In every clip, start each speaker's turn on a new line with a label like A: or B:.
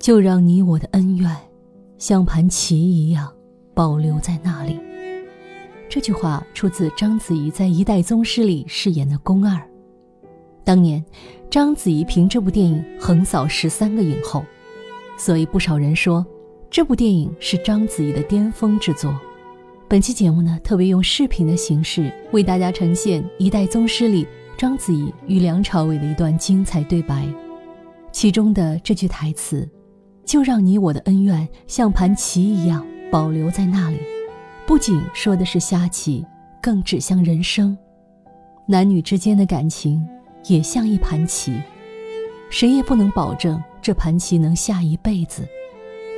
A: 就让你我的恩怨，像盘棋一样保留在那里。这句话出自章子怡在《一代宗师》里饰演的宫二。当年，章子怡凭这部电影横扫十三个影后，所以不少人说，这部电影是章子怡的巅峰之作。本期节目呢，特别用视频的形式为大家呈现《一代宗师》里章子怡与梁朝伟的一段精彩对白，其中的这句台词：“就让你我的恩怨像盘棋一样保留在那里。”不仅说的是下棋，更指向人生。男女之间的感情也像一盘棋，谁也不能保证这盘棋能下一辈子，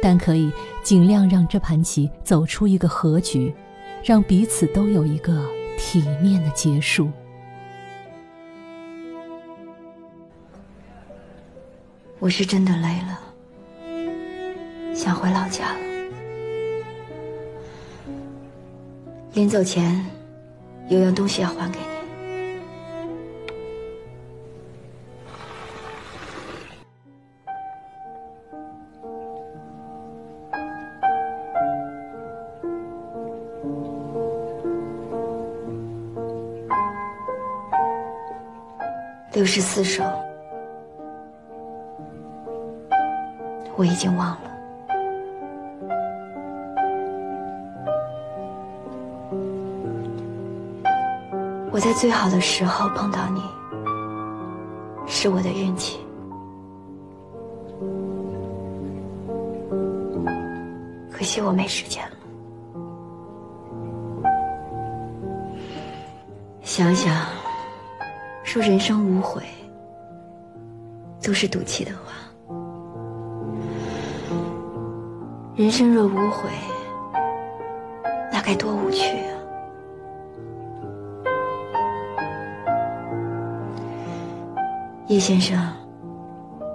A: 但可以尽量让这盘棋走出一个和局，让彼此都有一个体面的结束。
B: 我是真的累了，想回老家了。临走前，有样东西要还给你。六十四首，我已经忘了。在最好的时候碰到你，是我的运气。可惜我没时间了。想想，说人生无悔，都是赌气的话。人生若无悔，那该多无趣啊！叶先生，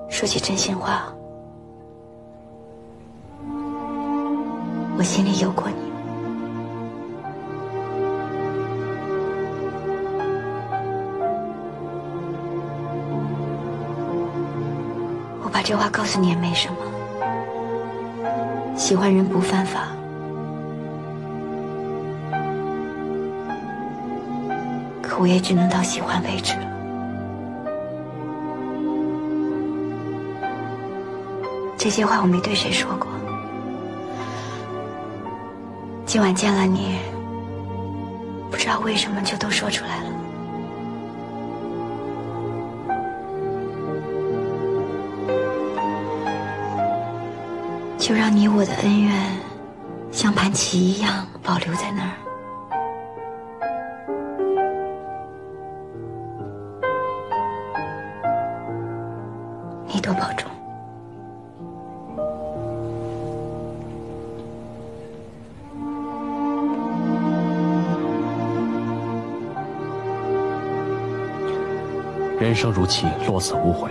B: 说句真心话，我心里有过你。我把这话告诉你也没什么，喜欢人不犯法，可我也只能到喜欢为止这些话我没对谁说过，今晚见了你，不知道为什么就都说出来了。就让你我的恩怨，像盘棋一样保留在那儿。你多保重。
C: 人生如棋，落子无悔。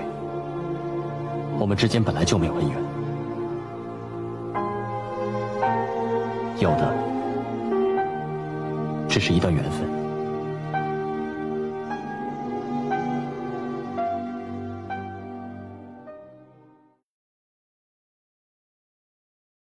C: 我们之间本来就没有恩怨，有的只是一段缘分。